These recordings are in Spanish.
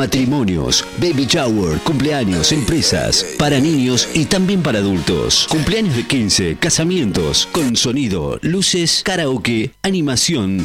matrimonios, baby shower, cumpleaños, empresas, para niños y también para adultos. Cumpleaños de 15, casamientos, con sonido, luces, karaoke, animación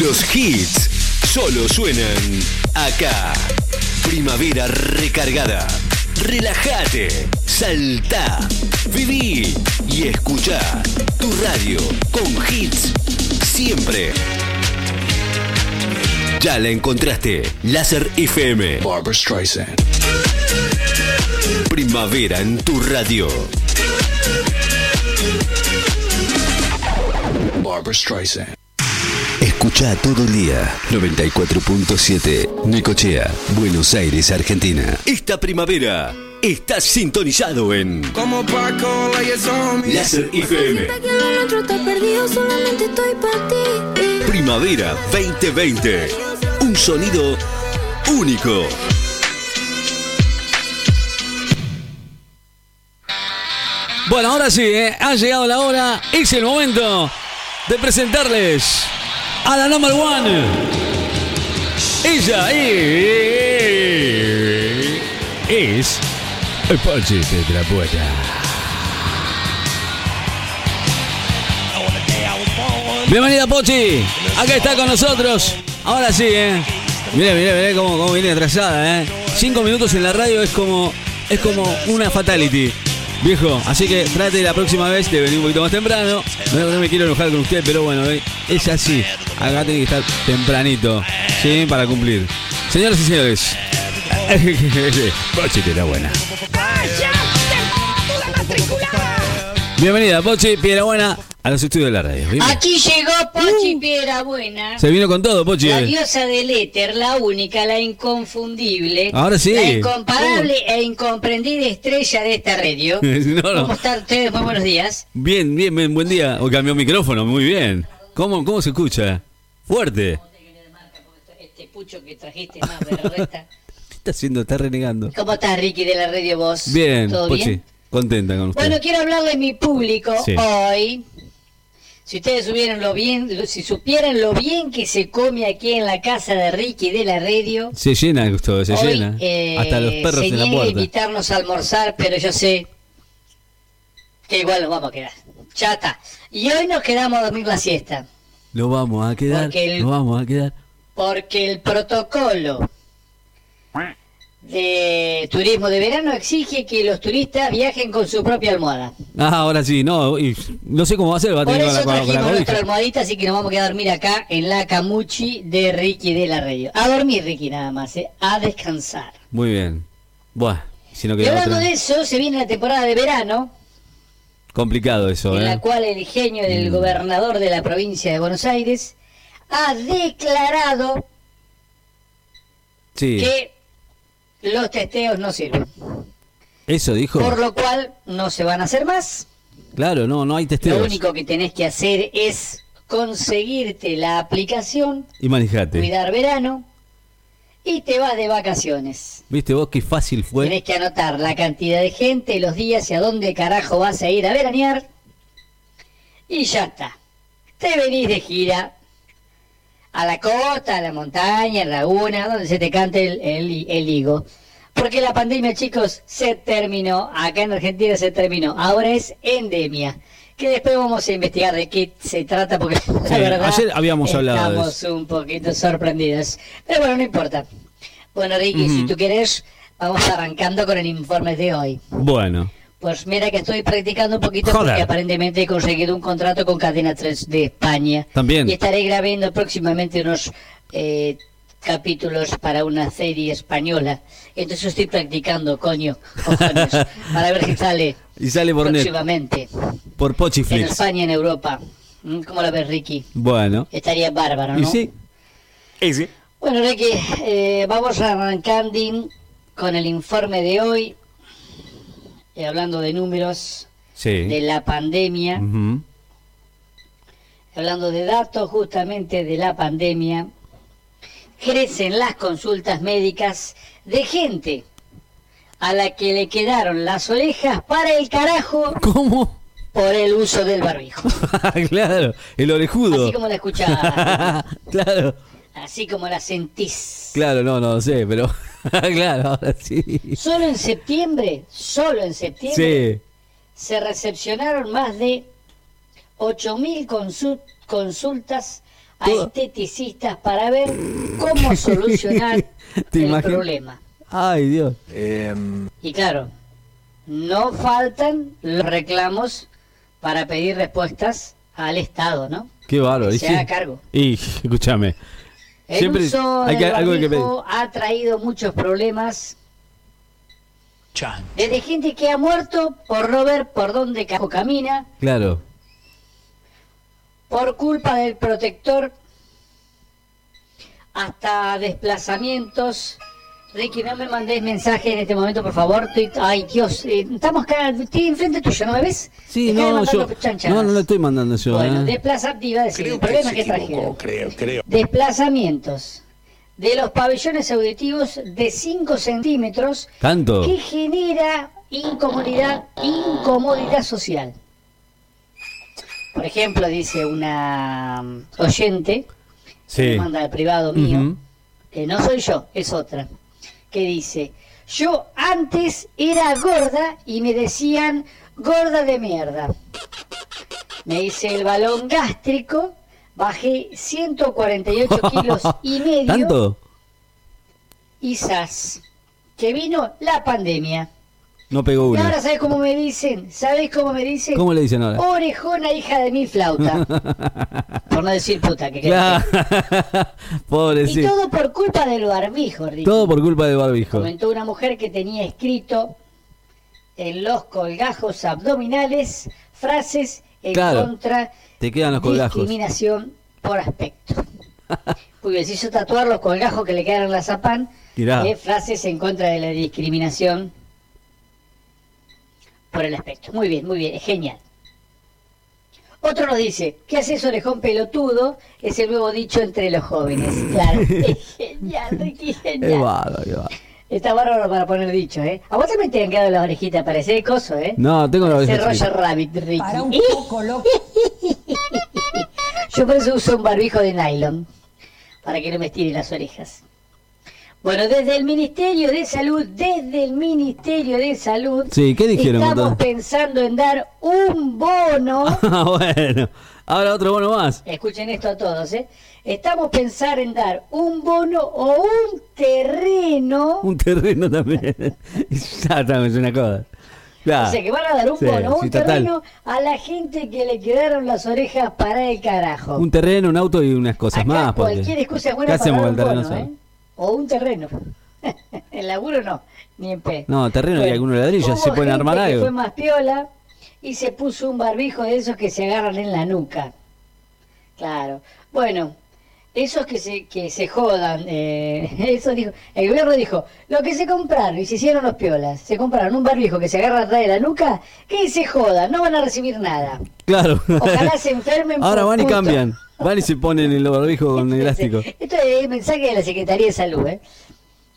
Los hits solo suenan acá. Primavera recargada. Relájate, salta, viví y escucha tu radio con hits siempre. Ya la encontraste. Láser FM. Barbara Streisand. Primavera en tu radio. Barbara Streisand. Escucha todo el día. 94.7. Necochea, Buenos Aires, Argentina. Esta primavera estás sintonizado en Como Paco. Láser FM. Estoy para ti. Primavera 2020. Un sonido único. Bueno, ahora sí, ¿eh? ha llegado la hora, es el momento de presentarles a la number one. Ella es. es. Pachi Petrapueta. Bienvenida, Pochi. Acá está con nosotros. Ahora sí, ¿eh? Mire, mire, mire cómo, cómo viene atrasada, ¿eh? Cinco minutos en la radio es como, es como una fatality. Viejo, así que trate la próxima vez de venir un poquito más temprano. No, no me quiero enojar con usted, pero bueno, eh, es así. Acá tiene que estar tempranito, ¿sí? Para cumplir. Señoras y señores. Pochi, la buena. Bienvenida, Pochi, piedra buena, a los estudios de la radio. Aquí llegó Pochi Piedra Buena. Se vino con todo, Pochi. La diosa del éter, la única, la inconfundible. Ahora sí. La incomparable e incomprendida estrella de esta radio. No, no. ¿Cómo están ustedes? Muy buenos días. Bien, bien, bien, buen día. O cambió micrófono, muy bien. ¿Cómo, cómo se escucha? Fuerte. Este pucho que trajiste más de la resta. ¿Qué está haciendo? Está renegando. ¿Cómo estás, Ricky, de la radio vos? Bien, ¿Todo Pochi. bien? Contenta con usted. Bueno, quiero hablarle a mi público Sí. hoy. Si ustedes supieran lo bien, si supieran lo bien que se come aquí en la casa de Ricky de la radio, Se llena esto, se Hoy, llena. eh, Hasta los perros se en la puerta. invitarnos a almorzar, pero yo sé que igual nos vamos a quedar. Ya está. Y hoy nos quedamos a dormir la siesta, Lo vamos a quedar. El- Lo vamos a quedar. porque el protocolo de turismo de verano exige que los turistas viajen con su propia almohada. Ah, ahora sí, no. y no sé cómo va a ser. Va a Por eso la, con la- trajimos nuestra almohadita, así que nos vamos a quedar a dormir acá en la camuchi de Ricky de la radio. A dormir, Ricky, nada más, ¿eh? a descansar. Muy bien. Buah, si no Y hablando otra. de eso, se viene la temporada de verano. Complicado eso, en ¿eh? la cual el genio del Mm. gobernador de la provincia de Buenos Aires ha declarado Sí. que los testeos no sirven. Eso dijo. Por lo cual no se van a hacer más. Claro, no, no hay Lo testeos. único que tenés que hacer es conseguirte la aplicación, Y manejate. cuidar verano y te vas de vacaciones. ¿Viste vos qué fácil fue? Tenés que anotar la cantidad de gente, los días y a dónde carajo vas a ir a veranear. Y ya está. Te venís de gira a la costa, a la montaña, a la laguna, donde se te cante el, el, el higo. Porque la pandemia, chicos, se terminó. Acá en Argentina se terminó. Ahora es endemia. Que después vamos a investigar de qué se trata, porque la verdad ayer habíamos hablado estamos un poquito sorprendidos. Pero bueno, no importa. Bueno, Ricky, si tú quieres, vamos arrancando con el informe de hoy. Bueno. Pues mira que estoy practicando un poquito Joder. porque aparentemente he conseguido un contrato con Cadena 3 de España. También. Y estaré grabando próximamente unos eh, capítulos para una serie española. Entonces estoy practicando, coño, cojones, para ver si sale Y sale por net. próximamente Por en Pochiflix. España y en Europa. Mm, ¿Cómo lo ves, Ricky? Bueno. Estaría bárbaro, ¿no? Y sí. Y sí. Bueno, Ricky, eh, vamos arrancando con el informe de hoy, eh, hablando de números Sí. de la pandemia, hablando de datos justamente de la pandemia, crecen las consultas médicas de gente a la que le quedaron las orejas para el carajo ¿Cómo? por el uso del barbijo. claro, el orejudo. Así como la escuchás, claro, así como la sentís. claro, no, no sé, pero. claro, ahora sí. Solo en septiembre, solo en septiembre, Sí. se recepcionaron más de 8.000 consu- consultas a Todo. esteticistas para ver cómo solucionar ¿Te el imaginas? problema. Ay, Dios. Y claro, no faltan los reclamos para pedir respuestas al Estado, ¿no? Qué bárbaro. Se sí. haga cargo. Y, escúchame. El Siempre uso hay que- del algo que ha traído muchos problemas Chan. desde gente que ha muerto por no ver por dónde ca- camina, Claro. por culpa del protector, hasta desplazamientos. Ricky, no me mandés mensaje en este momento, por favor. Estoy- ay, Dios, eh, estamos acá, estoy enfrente tuyo, ¿no me ves? Sí, Dejá no, yo. chanchadas. No, no lo estoy mandando yo. Bueno, ¿eh? desplaza, iba a decir, el problema es que trajeron. creo, creo. Desplazamientos de los pabellones auditivos de 5 centímetros ¿Tanto? que genera incomodidad, incomodidad social. Por ejemplo, dice una mm, oyente, Sí. me manda al privado mío, que no soy yo, es otra, que dice, yo antes era gorda y me decían gorda de mierda. Me hice el balón gástrico, bajé 148 kilos y medio ¿Tanto? y zas, que vino la pandemia. No pegó Y uno. ahora, ¿sabes cómo me dicen? ¿Sabes cómo me dicen? ¿Cómo le dicen ahora? Orejona, hija de mi flauta. Por no decir puta, que Claro. Y Pobrecito. todo por culpa del barbijo, Ricky. Todo por culpa de barbijo. Comentó una mujer que tenía escrito en los colgajos abdominales frases en Claro, contra te quedan los colgajos. discriminación por aspecto. Porque se hizo tatuar los colgajos que le quedaron en la zapán, eh, frases en contra de la discriminación por el aspecto. Muy bien, muy bien, es genial. Otro nos dice, ¿qué haces orejón pelotudo? Es el nuevo dicho entre los jóvenes. Claro, es genial, Ricky, Es genial. bárbaro, qué bárbaro. Está bárbaro para poner dicho, ¿eh? A vos también te han quedado las orejitas, parece coso, ¿eh? No, tengo la Ese oreja Roger. Rabbit, Ricky. Para un poco loco. Yo por eso uso un barbijo de nylon, para que no me estiren las orejas. Bueno, desde el Ministerio de Salud, desde el Ministerio de Salud, Sí, ¿qué dijeron, estamos pensando en dar un bono, Ah, bueno. Ahora otro bono más. escuchen esto a todos, ¿eh? Estamos pensando en dar un bono o un terreno, Un terreno también. Exactamente, es una cosa. Claro. o sea que van a dar un Sí, bono sí, un total. terreno a la gente que le quedaron las orejas para el carajo. Un terreno, un auto y unas cosas Acá más. porque- cualquier excusa es ¿Qué buena para hacemos dar un el terreno bono? ¿eh? O un terreno. el laburo no, ni en pe. No, terreno y algunos ladrillos, se pueden armar algo. fue más piola y se puso un barbijo de esos que se agarran en la nuca. Claro. Bueno, esos que se, que se jodan, eh, eso dijo, el gobierno dijo, lo que se compraron y se hicieron los piolas, se compraron un barbijo que se agarra atrás de la nuca, que se jodan, no van a recibir nada. Claro. Ojalá se enfermen. Ahora por van y cambian. Van y se ponen el barbijo con el elástico. Esto es el mensaje de la Secretaría de Salud, ¿eh?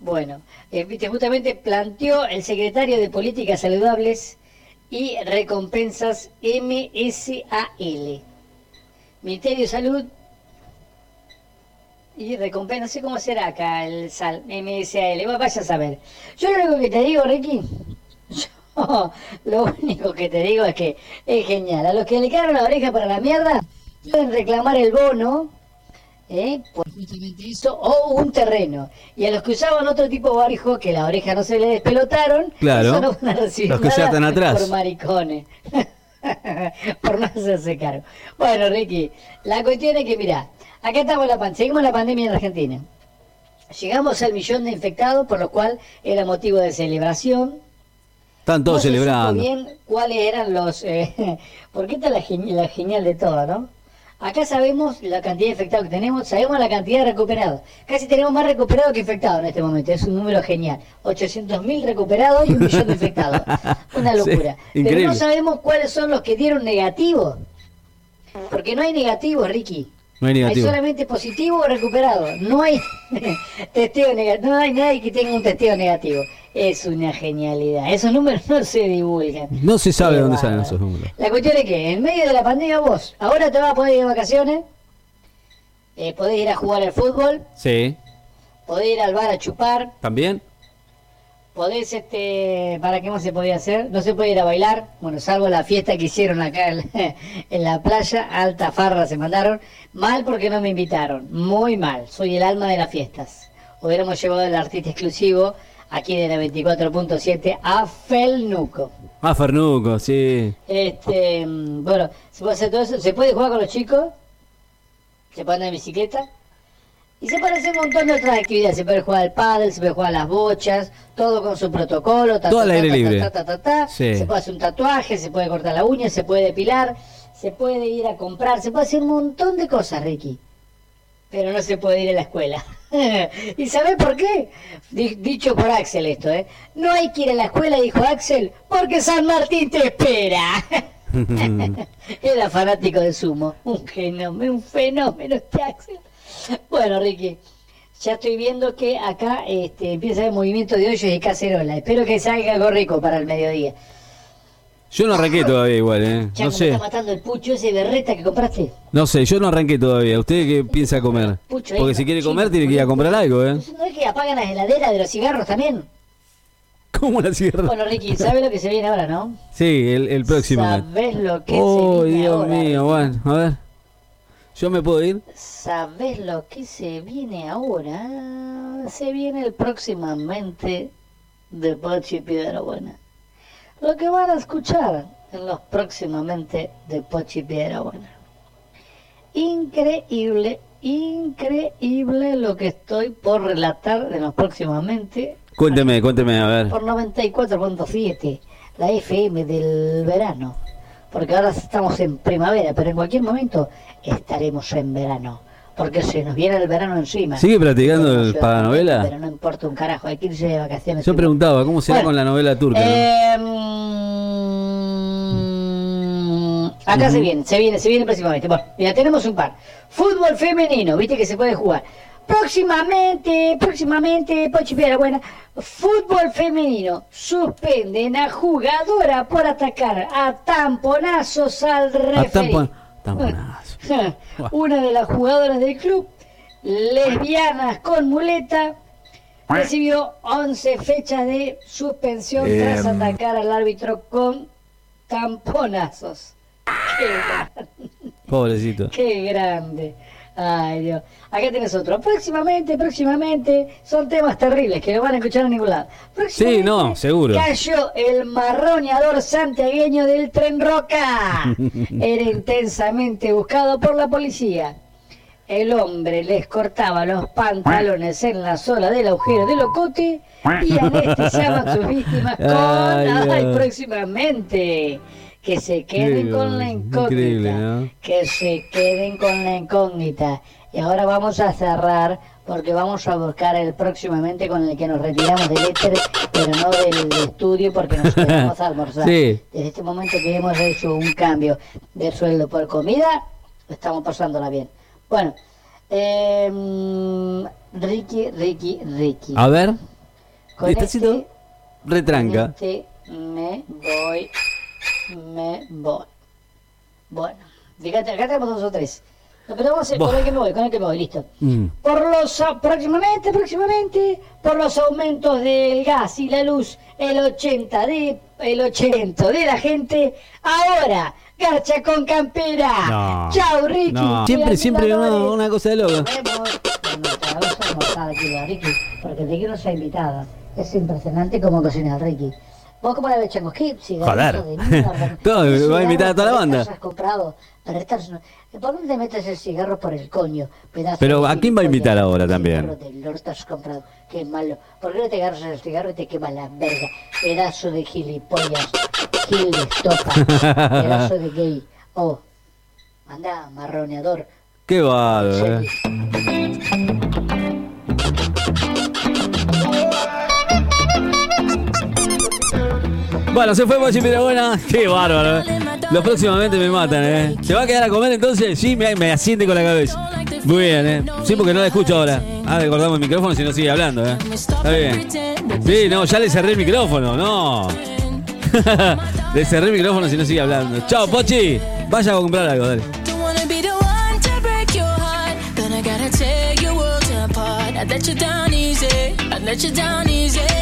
Bueno, eh, viste, justamente planteó el secretario de Políticas Saludables y Recompensas MSAL. Ministerio de Salud y Recompensas, no sé cómo será acá el SAL, MSAL, Bueno, vaya a saber. Yo lo único que te digo, Ricky, yo lo único que te digo es que es genial. A los que le quedaron la oreja para la mierda, pueden reclamar el bono ¿eh? por justamente eso, o un terreno. Y a los que usaban otro tipo de barbijo, que la oreja no se le despelotaron, Claro. eso no van a recibir Los que se nada atan atrás. por maricones. por no hacerse cargo. Bueno, Ricky, la cuestión es que, mira, acá estamos la pan seguimos la pandemia en Argentina. Llegamos al millón de infectados, por lo cual era motivo de celebración. Están todos No celebrando. bien cuáles eran los... Eh, porque esta es la, la genial de todo, ¿no? Acá sabemos la cantidad de infectados que tenemos, sabemos la cantidad de recuperados. Casi tenemos más recuperados que infectados en este momento. Es un número genial. 800.000 recuperados y un millón de infectados. Una Sí, locura. Pero no sabemos cuáles son los que dieron negativo. Porque no hay negativo, Ricky. No hay negativo. Hay solamente positivo o recuperado. No hay testeo negativo. No hay nadie que tenga un testeo negativo. Es una genialidad. Esos números no se divulgan. No se sabe Qué dónde salen esos números. La cuestión es que en medio de la pandemia vos, ahora te vas a poder ir de vacaciones, eh, podés ir a jugar al fútbol, Sí. podés ir al bar a chupar, ¿También? Podés, este, ¿para qué más se podía hacer? No se puede ir a bailar, bueno, salvo la fiesta que hicieron acá en, en la playa, alta farra se mandaron, mal porque no me invitaron, muy mal, soy el alma de las fiestas. Hubiéramos llevado el artista exclusivo aquí de la 24.7 a Felnuco. Ah, Fernuco, sí. Este, mm, bueno, se puede hacer todo eso, se puede jugar con los chicos, se puede andar en bicicleta y se puede hacer un montón de otras actividades. Se puede jugar al pádel, se puede jugar a las bochas, todo con su protocolo. ta, Todo al aire libre. Se puede hacer un tatuaje, se puede cortar la uña, se puede depilar, se puede ir a comprar, se puede hacer un montón de cosas, Ricky. Pero no se puede ir a la escuela. ¿Y sabes por qué? Di- dicho por Axel esto, ¿eh? No hay que ir a la escuela, dijo Axel, porque San Martín te espera. Era fanático de sumo. Un fenómeno, un fenómeno este Axel. Bueno, Ricky, ya estoy viendo que acá este, empieza a haber movimiento de hoyos y cacerola. Espero que salga algo rico para el mediodía. Yo no arranqué todavía igual, ¿eh? Ya No sé. está matando el pucho ese berreta que compraste. No sé, yo no arranqué todavía. ¿Usted qué piensa comer? Pucho Porque si quiere comer tiene que ir a comprar algo, ¿eh? ¿No es que apagan las heladeras de los cigarros también? ¿Cómo la cierra? Bueno, Ricky, ¿sabes lo que se viene ahora, no? Sí, el, el próximo. ¿Sabes lo que Oh, se viene Dios ahora? mío, bueno, a ver. ¿Yo me puedo ir? ¿Sabes lo que se viene ahora? Se viene el próximamente de Pochi Piedra Buena. Lo que van a escuchar en los próximamente de Pochi Piedra Buena. Increíble, increíble lo que estoy por relatar de los próximamente Cuénteme, cuénteme, a ver. por 94.7, la FM del verano. Porque ahora estamos en primavera, pero en cualquier momento estaremos en verano. Porque se nos viene el verano encima. ¿Sigue practicando el paganovela? Pero no importa un carajo, hay que irse de vacaciones. Yo preguntaba, ¿cómo será Bueno, con la novela turca? no? Eh, mm, acá se viene, se viene, se viene próximamente. Bueno, mira, tenemos un par. Fútbol femenino, viste que se puede jugar. Próximamente, próximamente, Pochi Buena, fútbol femenino, suspenden a jugadora por atacar a tamponazos al referee. tampon- tamponazo. Una de las jugadoras del club, lesbianas con muleta, recibió 11 fechas de suspensión tras Em. atacar al árbitro con tamponazos. Qué, grande, Pobrecito. qué grande. Ay, Dios. Acá tenés otro. Próximamente, próximamente, son temas terribles que no van a escuchar en ningún lado. Próximamente no, seguro. Cayó el marroneador santiagueño del tren Roca. Era intensamente buscado por la policía. El hombre les cortaba los pantalones en la sola del agujero del ocote y anestesiaba a sus víctimas con... Ay, Ay, próximamente. Que se queden con la incógnita. ¿no? Que se queden con la incógnita. Y ahora vamos a cerrar porque vamos a buscar el próximamente con el que nos retiramos del éter, pero no del estudio porque nos quedamos a almorzar. Sí. Desde este momento que hemos hecho un cambio de sueldo por comida, estamos pasándola bien. Bueno, eh, Ricky, Ricky, Ricky. A ver, Con despacito, este- retranca. este me voy, me voy. Bueno, fíjate, acá tenemos dos o tres. No, pero vamos a hacer, con el que me voy, con el que me voy, listo. Mm. Por los, próximamente, próximamente, por los aumentos del gas y la luz, el 80 de, el 80 de la gente, ahora, garcha con campera. No. Chau, Ricky. No. Siempre, siempre una, una cosa de loco. Porque Ricky nos ha invitado. Es impresionante cómo cocina el Ricky. ¿Vos cómo la Chango? ¿Qué cigarrillo Joder. de mierda? Todo, ¿Qué va a invitar a toda la banda. has comprado? Peretas no- ¿Por dónde te metes el cigarro por el coño? pedazo Pero, de ¿a quién va a invitar ahora también? del has comprado. Qué malo. ¿Por qué no te agarras el cigarro y te quema la verga? Pedazo de gilipollas. Gil de estopa. Pedazo de gay. Oh. Anda, marroneador. Qué bárbaro. Bueno, se fue Pochi buena. Qué bárbaro. eh. Los próximamente me matan, ¿eh? ¿Se va a quedar a comer entonces? Sí, me, me asiente con la cabeza. Muy bien, ¿eh? Sí, porque no la escucho ahora. Ah, le cortamos el micrófono si no sigue hablando, ¿eh? Está bien. Sí, no, ya le cerré el micrófono, no. le cerré el micrófono si no sigue hablando. Chao, Pochi. Vaya a comprar algo, dale. Let you down easy. Let you down easy